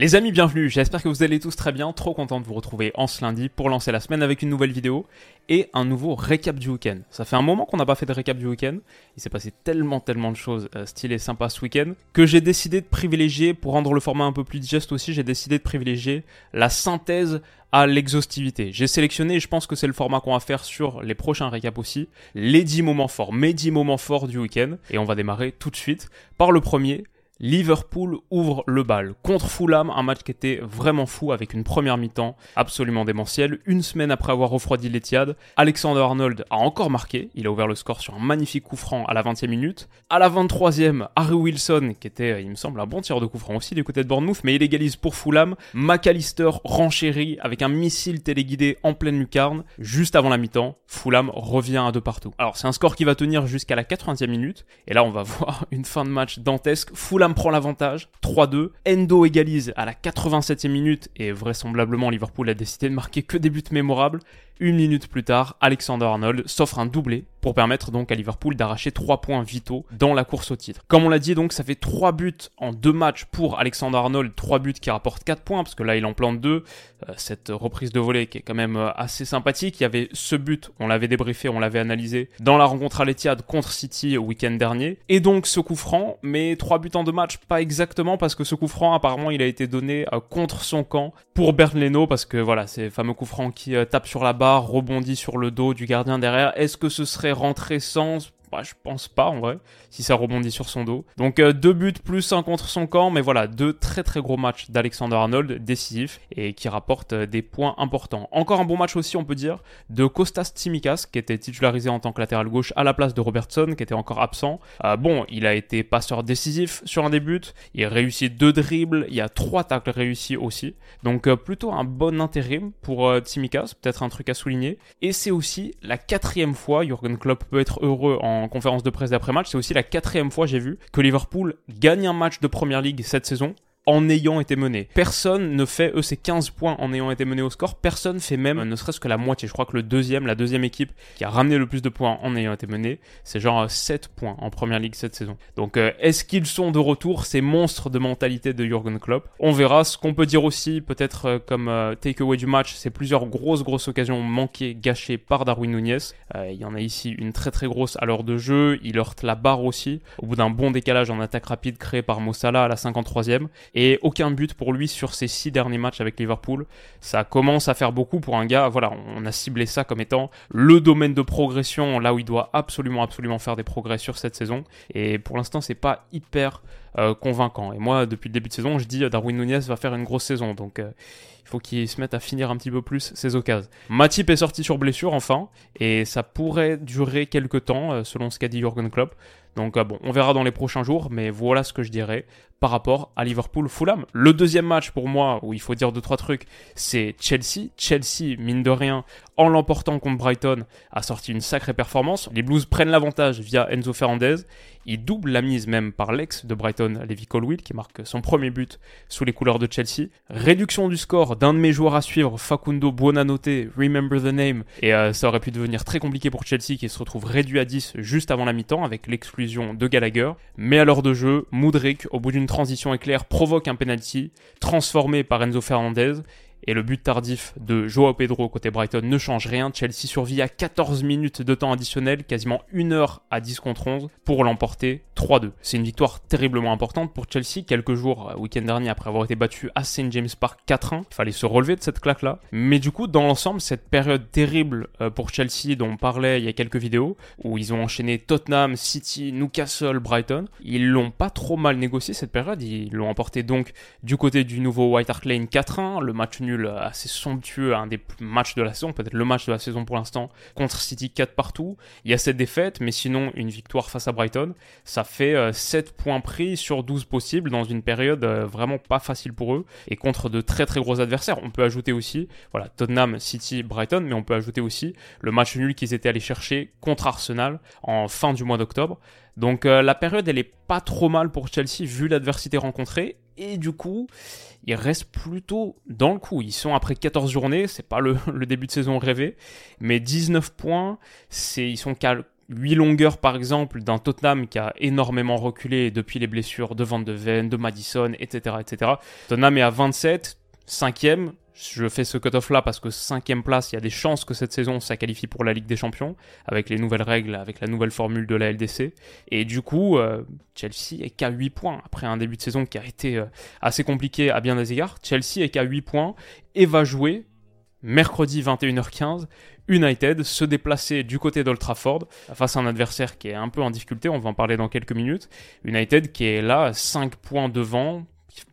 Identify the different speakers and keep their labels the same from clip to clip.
Speaker 1: Les amis, bienvenue. J'espère que vous allez tous très bien. Trop content de vous retrouver en ce lundi pour lancer la semaine avec une nouvelle vidéo et un nouveau récap du week-end. Ça fait un moment qu'on n'a pas fait de récap du week-end. Il s'est passé tellement, tellement de choses euh, stylées, sympas ce week-end que j'ai décidé de privilégier, pour rendre le format un peu plus digeste aussi, j'ai décidé de privilégier la synthèse à l'exhaustivité. J'ai sélectionné, et je pense que c'est le format qu'on va faire sur les prochains récaps aussi, les 10 moments forts, mes 10 moments forts du week-end. Et on va démarrer tout de suite par le premier, Liverpool ouvre le bal contre Fulham, un match qui était vraiment fou avec une première mi-temps absolument démentielle. Une semaine après avoir refroidi l'Etihad, Alexander Arnold a encore marqué. Il a ouvert le score sur un magnifique coup franc à la 20e minute. À la 23e, Harry Wilson, qui était, il me semble, un bon tireur de coup franc aussi du côté de Bournemouth, mais il égalise pour Fulham. McAllister renchérit avec un missile téléguidé en pleine lucarne. Juste avant la mi-temps, Fulham revient à deux partout. Alors c'est un score qui va tenir jusqu'à la 80e minute. Et là, on va voir une fin de match dantesque. Fulham prend l'avantage, 3-2. Endo égalise à la 87e minute et vraisemblablement Liverpool a décidé de marquer que des buts mémorables. Une minute plus tard, Alexander Arnold s'offre un doublé pour permettre donc à Liverpool d'arracher 3 points vitaux dans la course au titre. Comme on l'a dit donc, ça fait 3 buts en 2 matchs pour Alexander Arnold, 3 buts qui rapportent 4 points parce que là il en plante 2. Euh, cette reprise de volée qui est quand même euh, assez sympathique. Il y avait ce but, on l'avait débriefé, on l'avait analysé dans la rencontre à l'Etihad contre City au week-end dernier. Et donc ce coup franc, mais 3 buts en 2 matchs, pas exactement parce que ce coup franc apparemment il a été donné euh, contre son camp pour Bernd parce que voilà, c'est fameux coup franc qui tape sur la barre rebondit sur le dos du gardien derrière. Est-ce que ce serait rentré sans bah, je pense pas en vrai, si ça rebondit sur son dos. Donc euh, deux buts plus un contre son camp, mais voilà, deux très très gros matchs d'Alexander Arnold, décisifs, et qui rapportent euh, des points importants. Encore un bon match aussi, on peut dire, de Kostas Tsimikas, qui était titularisé en tant que latéral gauche à la place de Robertson, qui était encore absent. Euh, bon, il a été passeur décisif sur un des buts, il a réussi deux dribbles, il y a trois tacles réussis aussi. Donc plutôt un bon intérim pour Tsimikas, peut-être un truc à souligner. Et c'est aussi la quatrième fois, Jurgen Klopp peut être heureux en en conférence de presse d'après-match, c'est aussi la quatrième fois, j'ai vu, que Liverpool gagne un match de Première Ligue cette saison en ayant été mené. Personne ne fait, eux, ces 15 points en ayant été mené au score. Personne fait même, ne serait-ce que la moitié. Je crois que le deuxième, la deuxième équipe qui a ramené le plus de points en ayant été mené, c'est genre 7 points en première ligue cette saison. Donc, euh, est-ce qu'ils sont de retour, ces monstres de mentalité de Jurgen Klopp? On verra. Ce qu'on peut dire aussi, peut-être euh, comme euh, takeaway du match, c'est plusieurs grosses, grosses occasions manquées, gâchées par Darwin Nunez. Il y en a ici une très, très grosse à l'heure de jeu. Il heurte la barre aussi. Au bout d'un bon décalage en attaque rapide créé par Mossala à la 53e et aucun but pour lui sur ses six derniers matchs avec Liverpool. Ça commence à faire beaucoup pour un gars. Voilà, on a ciblé ça comme étant le domaine de progression, là où il doit absolument, absolument faire des progrès sur cette saison. Et pour l'instant, c'est pas hyper euh, convaincant. Et moi, depuis le début de saison, je dis Darwin Nunez va faire une grosse saison. Donc, euh, il faut qu'il se mette à finir un petit peu plus ses occasions. Matip est sorti sur blessure enfin, et ça pourrait durer quelques temps, euh, selon ce qu'a dit Jurgen Klopp. Donc bon, on verra dans les prochains jours, mais voilà ce que je dirais par rapport à Liverpool-Fulham. Le deuxième match pour moi, où il faut dire deux trois trucs, c'est Chelsea. Chelsea, mine de rien, en l'emportant contre Brighton, a sorti une sacrée performance. Les Blues prennent l'avantage via Enzo Fernandez. Ils doublent la mise même par l'ex de Brighton, Levi Colwill, qui marque son premier but sous les couleurs de Chelsea. Réduction du score d'un de mes joueurs à suivre, Facundo Buonanotte, remember the name. Et euh, ça aurait pu devenir très compliqué pour Chelsea qui se retrouve réduit à 10 juste avant la mi-temps avec l'exclusion de Gallagher. Mais à l'heure de jeu, Moudric, au bout d'une transition éclair, provoque un penalty transformé par Enzo Fernandez et le but tardif de Joao Pedro côté Brighton ne change rien. Chelsea survit à 14 minutes de temps additionnel, quasiment 1 heure à 10 contre 11 pour l'emporter 3-2. C'est une victoire terriblement importante pour Chelsea, quelques jours, euh, week-end dernier, après avoir été battu à St. James Park 4-1. Il fallait se relever de cette claque-là. Mais du coup, dans l'ensemble, cette période terrible euh, pour Chelsea dont on parlait il y a quelques vidéos, où ils ont enchaîné Tottenham, City, Newcastle, Brighton, ils l'ont pas trop mal négocié cette période. Ils l'ont emporté donc du côté du nouveau White Hart Lane 4-1, le match nul nul assez somptueux, un des matchs de la saison, peut-être le match de la saison pour l'instant, contre City 4 partout. Il y a cette défaite, mais sinon une victoire face à Brighton. Ça fait 7 points pris sur 12 possibles dans une période vraiment pas facile pour eux et contre de très très gros adversaires. On peut ajouter aussi, voilà, Tottenham, City, Brighton, mais on peut ajouter aussi le match nul qu'ils étaient allés chercher contre Arsenal en fin du mois d'octobre. Donc euh, la période, elle est pas trop mal pour Chelsea vu l'adversité rencontrée. Et du coup, ils restent plutôt dans le coup. Ils sont après 14 journées, c'est pas le, début de saison rêvé, mais 19 points, c'est ils sont qu'à 8 longueurs par exemple d'un Tottenham qui a énormément reculé depuis les blessures de Van de Ven, de Madison, etc. etc. Tottenham est à 27, 5ème, je fais ce cut-off là parce que cinquième place, il y a des chances que cette saison ça qualifie pour la Ligue des Champions avec les nouvelles règles, avec la nouvelle formule de la LDC. Et du coup, euh, Chelsea est qu'à 8 points après un début de saison qui a été euh, assez compliqué à bien des égards. Chelsea est qu'à 8 points et va jouer mercredi 21h15 United se déplacer du côté d'Old Trafford face à un adversaire qui est un peu en difficulté, on va en parler dans quelques minutes. United qui est là 5 points devant,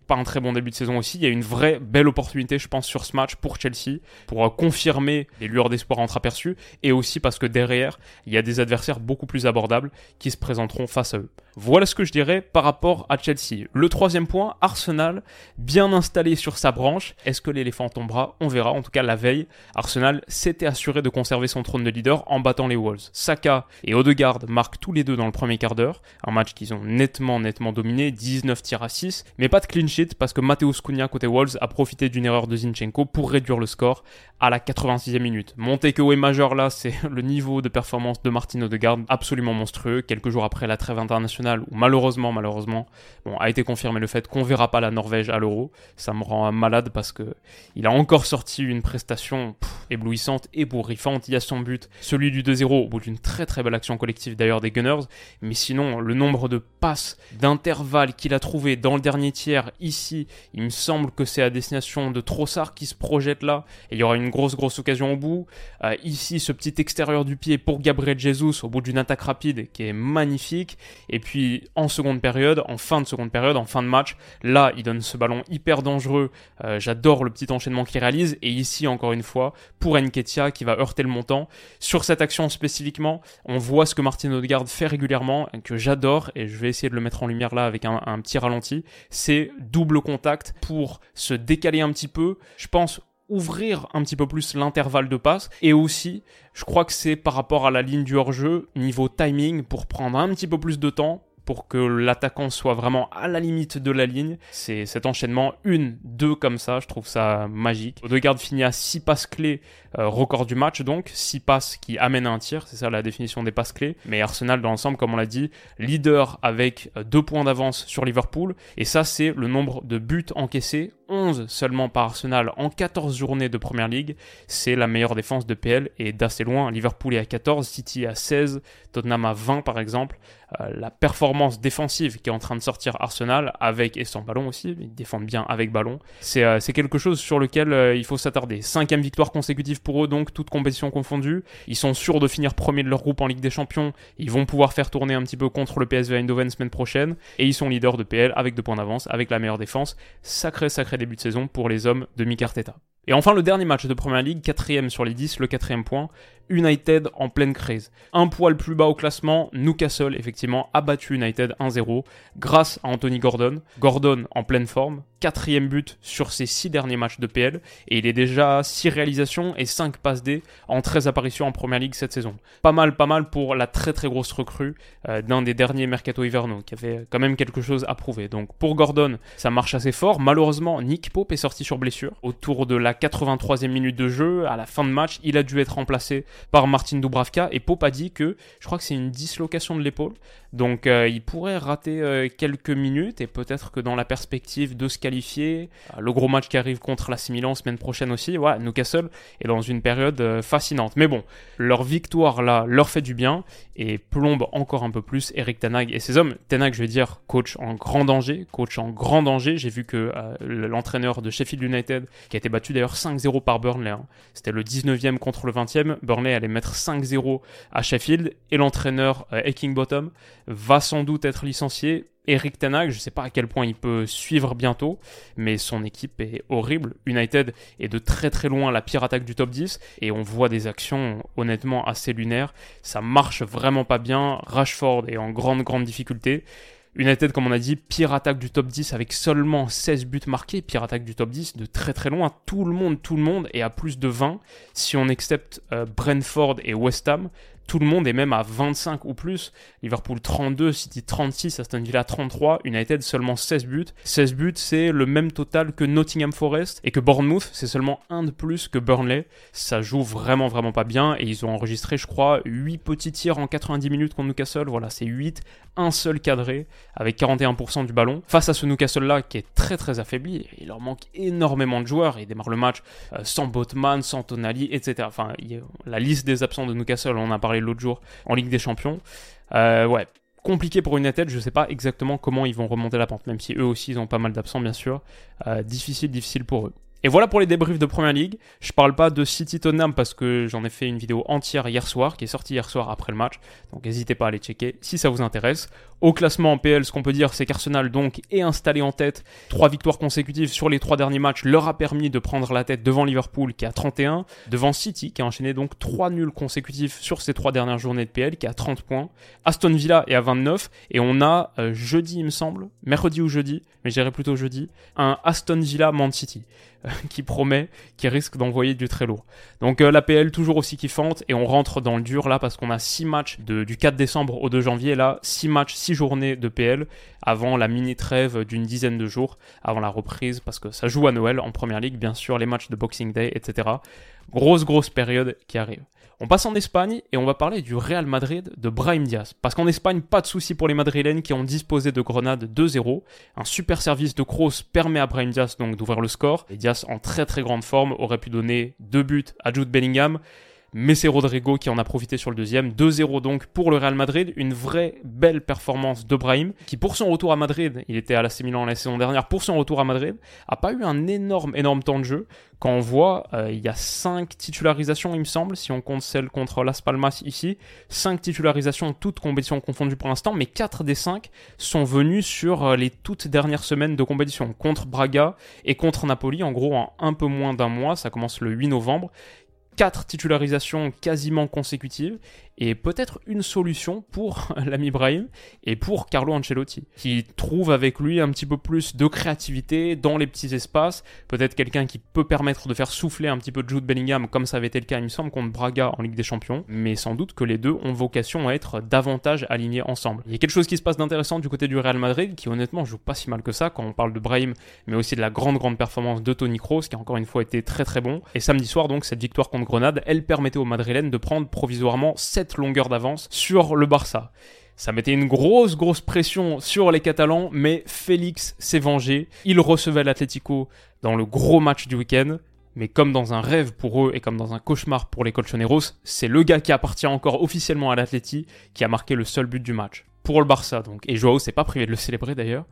Speaker 1: pas un très bon début de saison aussi. Il y a une vraie belle opportunité, je pense, sur ce match pour Chelsea, pour euh, confirmer les lueurs d'espoir entre-aperçus, et aussi parce que derrière, il y a des adversaires beaucoup plus abordables qui se présenteront face à eux. Voilà ce que je dirais par rapport à Chelsea. Le troisième point, Arsenal, bien installé sur sa branche. Est-ce que l'éléphant tombera? On verra. En tout cas, la veille, Arsenal s'était assuré de conserver son trône de leader en battant les Wolves. Saka et Odegaard marquent tous les deux dans le premier quart d'heure. Un match qu'ils ont nettement, nettement dominé, 19 tirs à 6, mais pas de clean parce que Mateus Cunha côté Wolves a profité d'une erreur de Zinchenko pour réduire le score à la 86e minute. Que est majeur là, c'est le niveau de performance de Martin Odegaard absolument monstrueux. Quelques jours après la trêve internationale malheureusement, malheureusement, bon, a été confirmé le fait qu'on verra pas la Norvège à l'Euro. Ça me rend malade parce que il a encore sorti une prestation éblouissante, ébouriffante. Il y a son but, celui du 2-0 au bout d'une très très belle action collective d'ailleurs des Gunners. Mais sinon, le nombre de passes d'intervalle qu'il a trouvé dans le dernier tiers ici, il me semble que c'est à destination de Trossard qui se projette là, et il y aura une grosse grosse occasion au bout. Euh, ici, ce petit extérieur du pied pour Gabriel Jesus au bout d'une attaque rapide qui est magnifique. Et puis en seconde période, en fin de seconde période, en fin de match, là, il donne ce ballon hyper dangereux. Euh, j'adore le petit enchaînement qu'il réalise. Et ici, encore une fois, pour Enketia qui va heurter le montant. Sur cette action spécifiquement, on voit ce que Martin Odegaard fait régulièrement, que j'adore, et je vais essayer de le mettre en lumière là avec un, un petit ralenti. C'est double contact pour se décaler un petit peu. Je pense ouvrir un petit peu plus l'intervalle de passe. Et aussi je crois que c'est par rapport à la ligne du hors-jeu niveau timing pour prendre un petit peu plus de temps pour que l'attaquant soit vraiment à la limite de la ligne. C'est cet enchaînement, une, deux comme ça, je trouve ça magique. Odegaard finit à 6 passes clés, euh, record du match donc, 6 passes qui amènent à un tir, c'est ça la définition des passes clés. Mais Arsenal dans l'ensemble, comme on l'a dit, leader avec 2 euh, points d'avance sur Liverpool. Et ça c'est le nombre de buts encaissés 11 seulement par Arsenal en 14 journées de Première Ligue. C'est la meilleure défense de PL et d'assez loin. Liverpool est à 14, City à 16, Tottenham à 20 par exemple. Euh, la performance défensive qui est en train de sortir Arsenal, avec et sans ballon aussi, ils défendent bien avec ballon, c'est euh, quelque chose sur lequel euh, il faut s'attarder. Cinquième victoire consécutive pour eux donc, toutes compétitions confondues. Ils sont sûrs de finir premier de leur groupe en Ligue des Champions. Ils vont pouvoir faire tourner un petit peu contre le PSV Eindhoven semaine prochaine. Et ils sont leaders de PL avec deux points d'avance, avec la meilleure défense. Sacré, sacré début de saison pour les hommes de Mikarteta. Et enfin, le dernier match de Première Ligue, quatrième sur les 10, le quatrième point, United en pleine crise. Un poil plus bas au classement, Newcastle effectivement a battu United 1-0 grâce à Anthony Gordon. Gordon en pleine forme, quatrième but sur ses six derniers matchs de PL et il est déjà 6 réalisations et 5 passes D en 13 apparitions en Première Ligue cette saison. Pas mal, pas mal pour la très très grosse recrue euh, d'un des derniers mercato hivernaux qui avait quand même quelque chose à prouver. Donc pour Gordon, ça marche assez fort. Malheureusement, Nick Pope est sorti sur blessure autour de la 83e minute de jeu. À la fin de match, il a dû être remplacé par Martin Dubravka et Pope a dit que je crois que c'est une dislocation de l'épaule. Donc euh, il pourrait rater euh, quelques minutes et peut-être que dans la perspective de se qualifier, euh, le gros match qui arrive contre la Milan semaine prochaine aussi, voilà, Newcastle est dans une période fascinante. Mais bon, leur victoire là leur fait du bien et plombe encore un peu plus Eric Tanag et ses hommes. Tanag, je vais dire, coach en grand danger, coach en grand danger. J'ai vu que l'entraîneur de Sheffield United, qui a été battu d'ailleurs d'ailleurs 5-0 par Burnley. Hein. C'était le 19e contre le 20e. Burnley allait mettre 5-0 à Sheffield et l'entraîneur euh, Bottom va sans doute être licencié. Eric Tenag, je ne sais pas à quel point il peut suivre bientôt, mais son équipe est horrible. United est de très très loin la pire attaque du top 10 et on voit des actions honnêtement assez lunaires. Ça marche vraiment pas bien. Rashford est en grande grande difficulté. United, comme on a dit, pire attaque du top 10 avec seulement 16 buts marqués, pire attaque du top 10 de très très loin. Tout le monde, tout le monde est à plus de 20 si on accepte euh, Brentford et West Ham tout le monde est même à 25 ou plus. Liverpool 32, City 36, Aston Villa 33, United seulement 16 buts. 16 buts, c'est le même total que Nottingham Forest et que Bournemouth, c'est seulement un de plus que Burnley. Ça joue vraiment vraiment pas bien et ils ont enregistré, je crois, 8 petits tirs en 90 minutes contre Newcastle. Voilà, c'est 8, un seul cadré avec 41% du ballon. Face à ce Newcastle-là qui est très très affaibli, il leur manque énormément de joueurs. Ils démarrent le match euh, sans Botman, sans Tonali, etc. Enfin, la liste des absents de Newcastle, on en a parlé l'autre jour en Ligue des Champions. Euh, ouais, compliqué pour United. Je ne sais pas exactement comment ils vont remonter la pente, même si eux aussi ils ont pas mal d'absents, bien sûr. Euh, difficile, difficile pour eux. Et voilà pour les débriefs de Première Ligue. Je parle pas de City Tottenham parce que j'en ai fait une vidéo entière hier soir, qui est sortie hier soir après le match. Donc n'hésitez pas à aller checker si ça vous intéresse. Au classement en PL, ce qu'on peut dire, c'est qu'Arsenal donc est installé en tête. Trois victoires consécutives sur les trois derniers matchs leur a permis de prendre la tête devant Liverpool qui a 31, devant City qui a enchaîné donc trois nuls consécutifs sur ces trois dernières journées de PL qui a 30 points. Aston Villa est à 29 et on a euh, jeudi il me semble, mercredi ou jeudi, mais j'irai plutôt jeudi, un Aston Villa Man City. qui promet, qui risque d'envoyer du très lourd. Donc euh, la PL toujours aussi kiffante et on rentre dans le dur là parce qu'on a 6 matchs du 4 décembre au 2 janvier là, 6 matchs, 6 journées de PL avant la mini trêve d'une dizaine de jours, avant la reprise parce que ça joue à Noël en première ligue, bien sûr, les matchs de Boxing Day, etc. Grosse grosse période qui arrive. On passe en Espagne et on va parler du Real Madrid de Brahim Diaz. Parce qu'en Espagne, pas de souci pour les Madrilènes qui ont disposé de Grenade 2-0. Un super service de Kroos permet à Brahim Diaz donc d'ouvrir le score. Et Diaz en très très grande forme aurait pu donner deux buts à Jude Bellingham mais c'est Rodrigo qui en a profité sur le deuxième. 2-0 donc pour le Real Madrid, une vraie belle performance de Brahim, qui pour son retour à Madrid, il était à l'AC la saison dernière, pour son retour à Madrid, a pas eu un énorme énorme temps de jeu. Quand on voit, euh, il y a 5 titularisations il me semble, si on compte celle contre Las Palmas ici, 5 titularisations toutes compétitions confondues pour l'instant, mais 4 des 5 sont venus sur euh, les toutes dernières semaines de compétition, contre Braga et contre Napoli, en gros en un peu moins d'un mois, ça commence le 8 novembre. 4 titularisations quasiment consécutives et peut-être une solution pour l'ami Brahim et pour Carlo Ancelotti, qui trouve avec lui un petit peu plus de créativité dans les petits espaces, peut-être quelqu'un qui peut permettre de faire souffler un petit peu de Jude Bellingham, comme ça avait été le cas, il me semble, contre Braga en Ligue des Champions, mais sans doute que les deux ont vocation à être davantage alignés ensemble. Il y a quelque chose qui se passe d'intéressant du côté du Real Madrid, qui honnêtement joue pas si mal que ça quand on parle de Brahim, mais aussi de la grande grande performance de Tony Kroos, qui a encore une fois été très très bon. Et samedi soir, donc, cette victoire contre Grenade, elle permettait aux Madrilènes de prendre provisoirement 7 longueur d'avance sur le Barça. Ça mettait une grosse, grosse pression sur les Catalans, mais Félix s'est vengé. Il recevait l'Atlético dans le gros match du week-end. Mais comme dans un rêve pour eux et comme dans un cauchemar pour les Colchoneros, c'est le gars qui appartient encore officiellement à l'Atleti qui a marqué le seul but du match. Pour le Barça donc. Et Joao s'est pas privé de le célébrer d'ailleurs.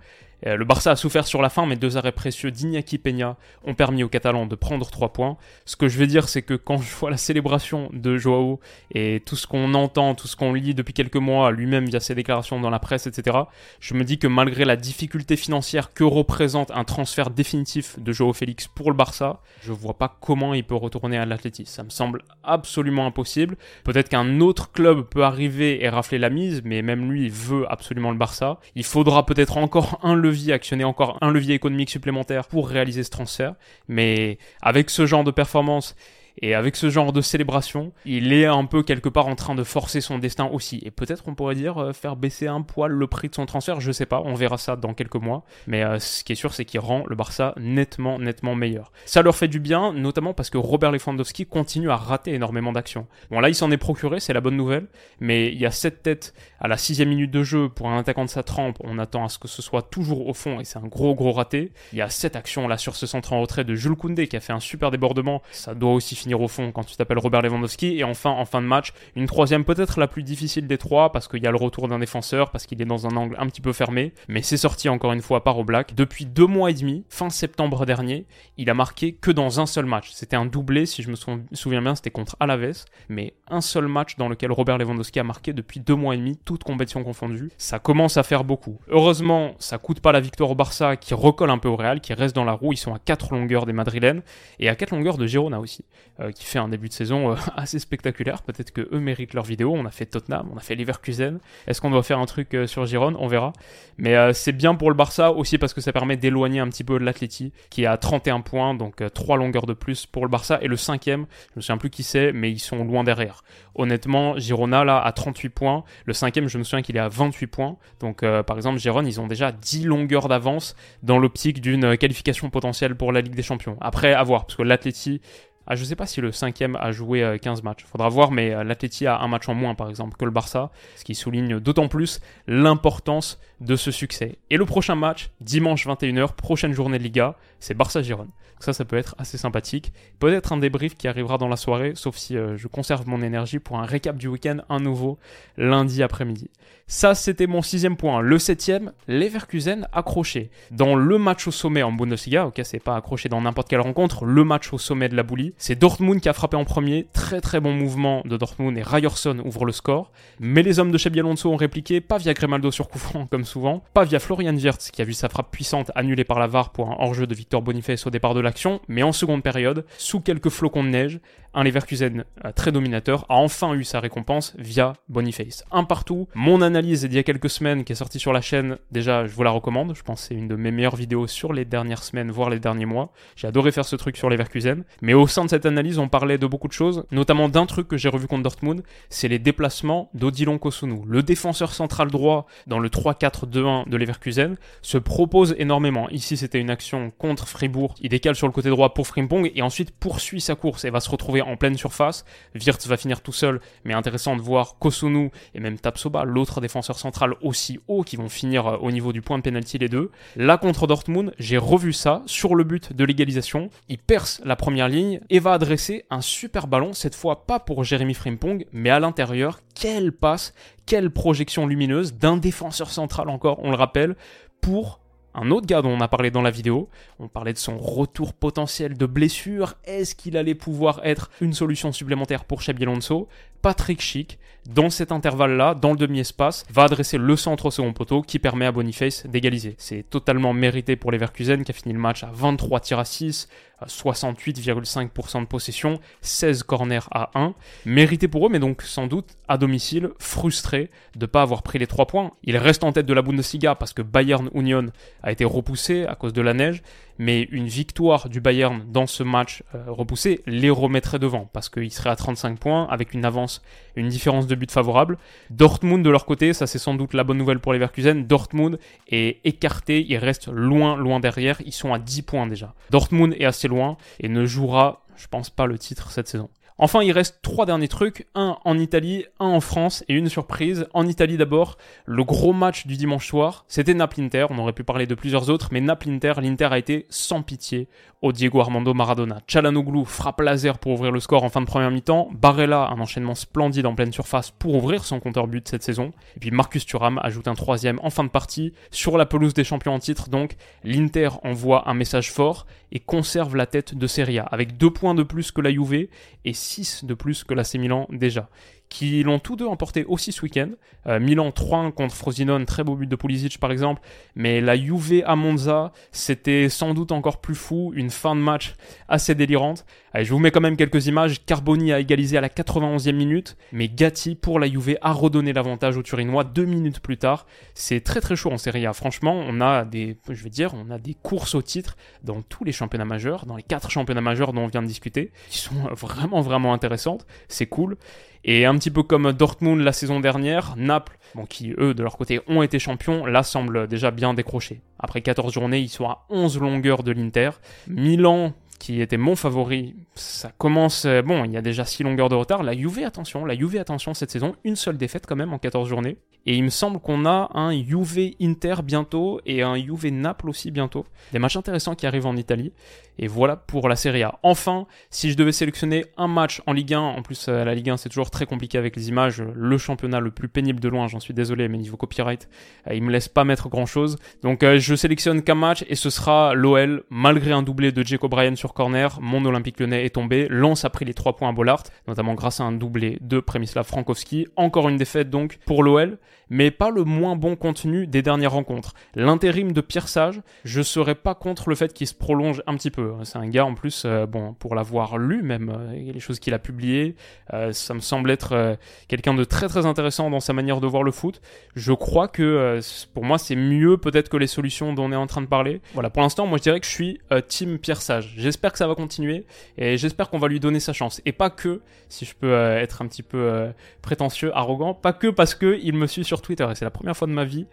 Speaker 1: Euh, le Barça a souffert sur la fin, mais deux arrêts précieux d'Iñaki Peña ont permis aux Catalans de prendre trois points. Ce que je veux dire, c'est que quand je vois la célébration de Joao et tout ce qu'on entend, tout ce qu'on lit depuis quelques mois, lui-même via ses déclarations dans la presse, etc., je me dis que malgré la difficulté financière que représente un transfert définitif de Joao Félix pour le Barça, je vois pas comment il peut retourner à l'Atleti. Ça me semble absolument impossible. Peut-être qu'un autre club peut arriver et rafler la mise, mais même lui veut absolument le Barça. Il faudra peut-être encore un levier actionner encore un levier économique supplémentaire pour réaliser ce transfert. Mais avec ce genre de performance et avec ce genre de célébration, il est un peu quelque part en train de forcer son destin aussi. Et peut-être on pourrait dire euh, faire baisser un poil le prix de son transfert, je sais pas, on verra ça dans quelques mois. Mais euh, ce qui est sûr, c'est qu'il rend le Barça nettement, nettement meilleur. Ça leur fait du bien, notamment parce que Robert Lewandowski continue à rater énormément d'actions. Bon là, il s'en est procuré, c'est la bonne nouvelle. Mais il y a cette tête à la sixième minute de jeu pour un attaquant de sa trempe. On attend à ce que ce soit toujours au fond et c'est un gros, gros raté. Il y a cette action là sur ce centre en retrait de Jules Koundé qui a fait un super débordement. Ça doit aussi finir au fond quand tu t'appelles Robert Lewandowski. Et enfin, en fin de match, une troisième peut-être la plus difficile des trois parce qu'il y a le retour d'un défenseur, parce qu'il est dans un angle un petit peu fermé. Mais c'est sorti encore une fois par Oblak. Depuis deux mois et demi, fin septembre dernier, il a marqué que dans un seul match. C'était un doublé, si je me souviens bien, c'était contre Alaves. Mais un seul match dans lequel Robert Lewandowski a marqué depuis deux mois et demi, toutes compétitions confondues. Ça commence à faire beaucoup. Heureusement, ça coûte pas la victoire au Barça qui recolle un peu au Real, qui reste dans la roue. Ils sont à 4 longueurs des Madrilènes et à 4 longueurs de Girona aussi, qui fait un début de saison euh, assez spectaculaire. Peut-être que eux méritent leur vidéo. On a fait Tottenham, on a fait Leverkusen. Est-ce qu'on doit faire un truc euh, sur Giron On verra. Mais c'est bien pour le Barça aussi parce que ça permet d'éloigner un petit peu l'Atleti qui est à 31 points, donc 3 longueurs de plus pour le Barça. Et le cinquième, je me souviens plus qui c'est, mais ils sont loin derrière. Honnêtement, Girona là à 38 points. Le cinquième, je me souviens qu'il est à 28 points. Donc par exemple, Giron, ils ont déjà 10 longueurs d'avance dans l'optique d'une qualification potentielle pour la Ligue des Champions. Après, à voir, parce que l'Atleti ah, je sais pas si le cinquième a joué 15 euh, matchs. Faudra voir, mais euh, l'Atleti a un match en moins, par exemple, que le Barça, ce qui souligne d'autant plus l'importance de ce succès. Et le prochain match, dimanche 21h, prochaine journée de Liga, c'est Barça-Gironne. Ça, ça peut être assez sympathique. Peut-être un débrief qui arrivera dans la soirée, sauf si euh, je conserve mon énergie pour un récap du week-end, un nouveau lundi après-midi. Ça, c'était mon sixième point. Le septième, Leverkusen accroché. Dans le match au sommet en Bundesliga, ok, c'est pas accroché dans n'importe quelle rencontre, le match au sommet de la boulie, c'est Dortmund qui a frappé en premier. Très très bon mouvement de Dortmund et Ryerson ouvre le score. Mais les hommes de Xabi Alonso ont répliqué, pas via Grimaldo sur coup comme souvent, pas via Florian Wirtz qui a vu sa frappe puissante annulée par la VAR pour un hors-jeu de Victor Boniface au départ de mais en seconde période, sous quelques flocons de neige, un Leverkusen euh, très dominateur a enfin eu sa récompense via Boniface. Un partout. Mon analyse d'il y a quelques semaines qui est sortie sur la chaîne, déjà je vous la recommande. Je pense que c'est une de mes meilleures vidéos sur les dernières semaines, voire les derniers mois. J'ai adoré faire ce truc sur Leverkusen. Mais au sein de cette analyse, on parlait de beaucoup de choses, notamment d'un truc que j'ai revu contre Dortmund, c'est les déplacements d'Odilon Kosunu. Le défenseur central droit dans le 3-4-2-1 de Leverkusen se propose énormément. Ici, c'était une action contre Fribourg. Il décale sur le côté droit pour Frimpong et ensuite poursuit sa course et va se retrouver en pleine surface. Wirtz va finir tout seul, mais intéressant de voir Kosunu et même Tapsoba, l'autre défenseur central aussi haut, qui vont finir euh, au niveau du point de pénalty les deux. Là contre Dortmund, j'ai revu ça sur le but de l'égalisation. Il perce la première ligne et va adresser un super ballon, cette fois pas pour Jérémy Frimpong, mais à l'intérieur. Quelle passe, quelle projection lumineuse d'un défenseur central encore, on le rappelle, pour un autre gars dont on a parlé dans la vidéo, on parlait de son retour potentiel de blessure, est-ce qu'il allait pouvoir être une solution supplémentaire pour Xabi Alonso? Patrick Schick, dans cet intervalle-là, dans le demi-espace, va adresser le centre au second poteau qui permet à Boniface d'égaliser. C'est totalement mérité pour les Leverkusen qui a fini le match à 23 tirs à 6, 68,5% de possession, 16 corners à 1. Mérité pour eux, mais donc sans doute à domicile, frustré de ne pas avoir pris les 3 points. Il reste en tête de la Bundesliga parce que Bayern Union a été repoussé à cause de la neige, mais une victoire du Bayern dans ce match euh, repoussé les remettrait devant parce qu'il serait à 35 points avec une avance, une différence de but favorable. Dortmund de leur côté, ça c'est sans doute la bonne nouvelle pour les Leverkusen, Dortmund est écarté, il reste loin, loin derrière, ils sont à 10 points déjà. Dortmund est assez loin et ne jouera, je pense pas, le titre cette saison. Enfin, il reste trois derniers trucs, un en Italie, un en France et une surprise. En Italie d'abord, le gros match du dimanche soir, c'était Naples-Inter, on aurait pu parler de plusieurs autres, mais Naples-Inter, l'Inter a été sans pitié au Diego Armando Maradona. Chalanoglu frappe laser pour ouvrir le score en fin de première mi-temps, Barella un enchaînement splendide en pleine surface pour ouvrir son compteur but cette saison, et puis Marcus Thuram ajoute un troisième en fin de partie, sur la pelouse des champions en titre. Donc, l'Inter envoie un message fort et conserve la tête de Serie avec deux points de plus que la Juve et 6 de plus que l'AC Milan déjà qui l'ont tous deux emporté aussi ce week-end. Euh, Milan 3 contre Frosinone, très beau but de Pulisic par exemple, mais la Juve à Monza, c'était sans doute encore plus fou, une fin de match assez délirante. Allez, je vous mets quand même quelques images. Carboni a égalisé à la 91e minute, mais Gatti pour la Juve a redonné l'avantage aux Turinois deux minutes plus tard. C'est très très chaud en Serie A. Franchement, on a des, je vais dire, on a des courses au titre dans tous les championnats majeurs, dans les quatre championnats majeurs dont on vient de discuter, qui sont vraiment vraiment intéressantes. C'est cool. Et un petit peu comme Dortmund la saison dernière, Naples, qui eux de leur côté ont été champions, là semble déjà bien décroché. Après 14 journées, ils sont à 11 longueurs de l'Inter. Milan, qui était mon favori, ça commence, euh, bon, il y a déjà 6 longueurs de retard. La Juve, attention, la Juve, attention cette saison, une seule défaite quand même en 14 journées. Et il me semble qu'on a un Juve Inter bientôt et un Juve Naples aussi bientôt. Des matchs intéressants qui arrivent en Italie. Et voilà pour la Serie A. Enfin, si je devais sélectionner un match en Ligue 1, en plus euh, la Ligue 1 c'est toujours très compliqué avec les images, le championnat le plus pénible de loin, j'en suis désolé, mais niveau copyright, euh, il me laisse pas mettre grand chose. Donc euh, je sélectionne qu'un match et ce sera l'OL, malgré un doublé de Jacob Bryan sur corner, mon Olympique lyonnais est tombé, Lens a pris les 3 points à Bollard, notamment grâce à un doublé de Premislav Frankowski. Encore une défaite donc pour l'OL, mais pas le moins bon contenu des dernières rencontres. L'intérim de Pierre Sage, je serais pas contre le fait qu'il se prolonge un petit peu. C'est un gars en plus, euh, bon, pour l'avoir lu même, euh, les choses qu'il a publiées, euh, ça me semble être quelqu'un de très très intéressant dans sa manière de voir le foot. Je crois que pour moi c'est mieux peut-être que les solutions dont on est en train de parler. Voilà, pour l'instant moi je dirais que je suis team Pierre Sage. J'espère que ça va continuer et j'espère qu'on va lui donner sa chance. Et pas que, si je peux être un petit peu prétentieux, arrogant, pas que parce que il me suit sur Twitter et c'est la première fois de ma vie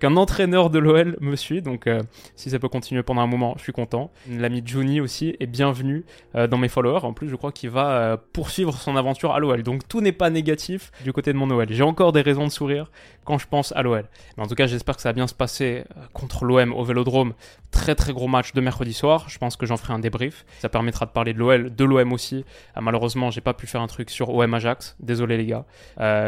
Speaker 1: qu'un entraîneur de l'OL me suit. Donc si ça peut continuer pendant un moment, je suis content. L'ami Juni aussi est bienvenu euh, dans mes followers. En plus, je crois qu'il va euh, poursuivre son aventure à l'OL. Donc tout n'est pas négatif du côté de mon OL. J'ai encore des raisons de sourire quand je pense à l'OL. Mais en tout cas, j'espère que ça va bien se passer euh, contre l'OM au Vélodrome. Très très gros match de mercredi soir. Je pense que j'en ferai un débrief. Ça permettra de parler de l'OL, de l'OM aussi. malheureusement, j'ai pas pu faire un truc sur OM Ajax. Désolé les gars.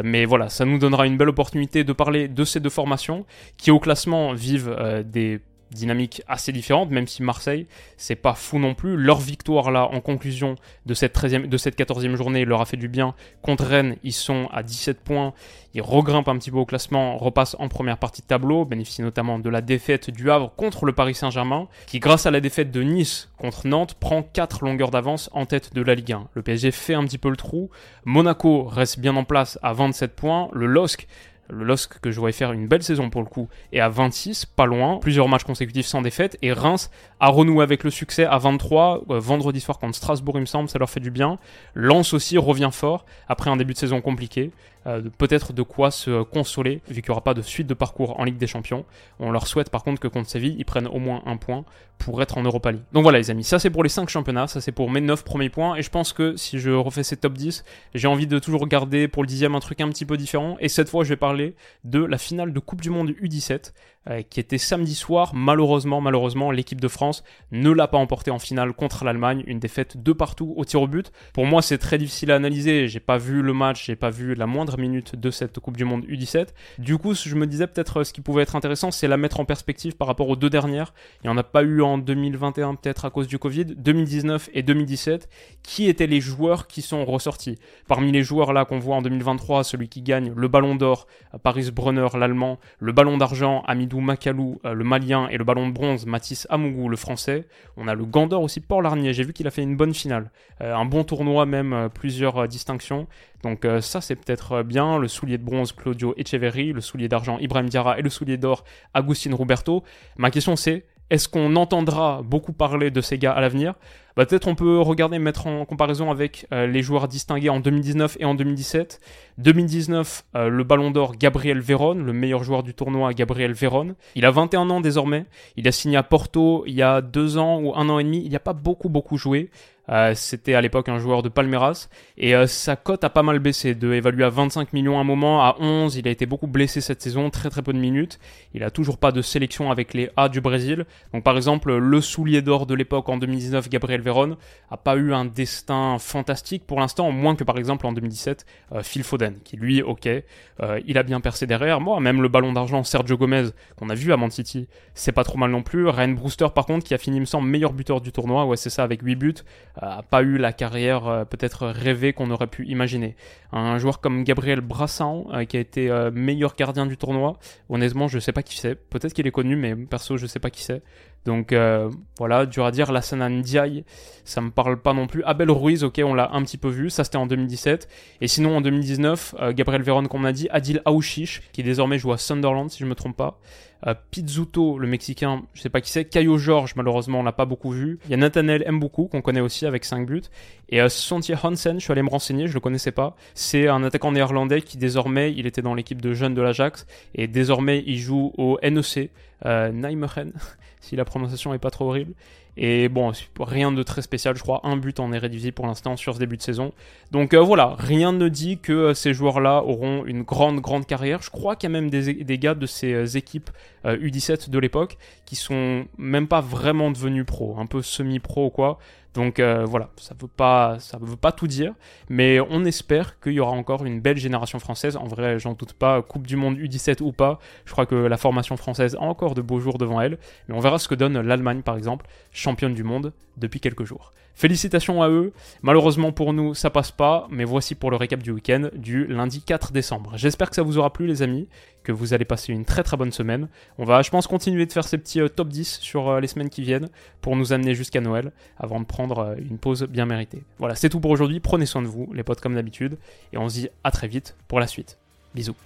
Speaker 1: mais voilà, ça nous donnera une belle opportunité de parler de ces deux formations qui au classement vivent des dynamique assez différente, même si Marseille, c'est pas fou non plus. Leur victoire là, en conclusion de cette, 13e, de cette 14e journée, leur a fait du bien. Contre Rennes, ils sont à 17 points. Ils regrimpent un petit peu au classement, repassent en première partie de tableau, bénéficient notamment de la défaite du Havre contre le Paris Saint-Germain, qui grâce à la défaite de Nice contre Nantes prend 4 longueurs d'avance en tête de la Ligue 1. Le PSG fait un petit peu le trou. Monaco reste bien en place à 27 points. Le LOSC le LOSC que je voyais faire une belle saison pour le coup est à 26, pas loin, plusieurs matchs consécutifs sans défaite, et Reims a renoué avec le succès à 23, euh, vendredi soir contre Strasbourg il me semble, ça leur fait du bien. Lens aussi revient fort, après un début de saison compliqué, peut-être de quoi se consoler, vu qu'il n'y aura pas de suite de parcours en Ligue des Champions. On leur souhaite par contre que contre Séville, ils prennent au moins un point pour être en Europa League. Donc voilà les amis, ça c'est pour les 5 championnats, ça c'est pour mes 9 premiers points, et je pense que si je refais ces top 10, j'ai envie de toujours garder pour le dixième un truc un petit peu différent, et cette fois je vais parler de la finale de Coupe du Monde U17, euh, qui était samedi soir. Malheureusement, malheureusement, l'équipe de France ne l'a pas emporté en finale contre l'Allemagne, une défaite de partout au tir au but. Pour moi, c'est très difficile à analyser. J'ai pas vu le match, j'ai pas vu la moindre minute de cette Coupe du Monde U17. Du coup, je me disais peut-être ce qui pouvait être intéressant, c'est la mettre en perspective par rapport aux deux dernières. Il n'y en a pas eu en 2021 peut-être à cause du Covid, 2019 et 2017. Qui étaient les joueurs qui sont ressortis? Parmi les joueurs là qu'on voit en 2023, celui qui gagne le Ballon d'Or, Paris Brunner, l'Allemand, le Ballon d'Argent, Amidou Makalou, euh, le malien, et le ballon de bronze, Mathis Amougou, le français. On a le Gandor aussi, Paul Larnier. J'ai vu qu'il a fait une bonne finale. Euh, un bon tournoi, même euh, plusieurs distinctions. Donc ça, c'est peut-être bien. Le soulier de bronze, Claudio Echeverri. Le soulier d'argent, Ibrahim Diarra. Et le soulier d'or, Agustin Roberto. Ma question, c'est est-ce qu'on entendra beaucoup parler de ces gars à l'avenir? Bah, Peut-être on peut regarder, mettre en comparaison avec les joueurs distingués en 2019 et en 2017. 2019, euh, le ballon d'or Gabriel Véron, le meilleur joueur du tournoi Gabriel Véron. Il a 21 ans désormais. Il a signé à Porto il y a deux ans ou un an et demi. Il n'y a pas beaucoup beaucoup joué. Euh, c'était à l'époque un joueur de Palmeiras et euh, sa cote a pas mal baissé, de évalué à 25 millions à un moment, à 11, il a été beaucoup blessé cette saison, très très peu de minutes. Il a toujours pas de sélection avec les A du Brésil. Donc par exemple, le soulier d'or de l'époque en 2019, Gabriel Véron, a pas eu un destin fantastique pour l'instant, moins que par exemple en 2017, Phil Foden qui lui, ok, euh, il a bien percé derrière. Moi, même le ballon d'argent, Sergio Gomez, qu'on a vu à Man City, c'est pas trop mal non plus. Ryan Brewster, par contre, qui a fini, me semble, meilleur buteur du tournoi, ouais, c'est ça, avec 8 buts, euh, a pas eu la carrière euh, peut-être rêvée qu'on aurait pu imaginer. Un joueur comme Gabriel Brassan, qui a été meilleur gardien du tournoi, honnêtement, je sais pas qui c'est. Peut-être qu'il est connu, mais perso, je sais pas qui c'est. Donc voilà, dur à dire. Lassana Ndiaye, ça me parle pas non plus. Abel Ruiz, ok, on l'a un petit peu vu. Ça, c'était en 2017. Et sinon, en 2019, Gabriel Veron, comme on a dit, Adil Aouchiche, qui désormais joue à Sunderland, si je me trompe pas. Euh, Pizzuto, le Mexicain, je sais pas qui c'est. Caio George, malheureusement, on l'a pas beaucoup vu. Il y a Nathaniel Mboukou, qu'on connaît aussi avec 5 buts. Et euh, Sontier Hansen, je suis allé me renseigner, je le connaissais pas. C'est un attaquant néerlandais qui désormais, il était dans l'équipe de jeunes de l'Ajax. Et désormais, il joue au NEC, euh, Nijmegen, si la prononciation est pas trop horrible. Et bon, rien de très spécial, je crois, un but en Eredivisie pour l'instant sur ce début de saison. Donc euh, voilà, rien ne dit que euh, ces joueurs-là auront une grande, grande carrière. Je crois qu'il y a même des, gars de ces euh, équipes U17 de l'époque qui sont même pas vraiment devenus pro, un peu semi-pro ou quoi. Donc euh, voilà, ça ne veut, pas, ça veut pas tout dire, mais on espère qu'il y aura encore une belle génération française. En vrai, j'en doute pas, Coupe du Monde U17 ou pas, je crois que la formation française a encore de beaux jours devant elle, mais on verra ce que donne l'Allemagne par exemple, championne du monde depuis quelques jours. Félicitations à eux. Malheureusement pour nous, ça passe pas, mais voici pour le récap du week-end du lundi 4 décembre. J'espère que ça vous aura plu, les amis, vous allez passer une très très bonne semaine. On va, je pense, continuer de faire ces petits euh, top 10 sur euh, les semaines qui viennent pour nous amener jusqu'à Noël avant de prendre euh, une pause bien méritée. Voilà, c'est tout pour aujourd'hui. Prenez soin de vous, les potes, comme d'habitude, et on se dit à très vite pour la suite. Bisous.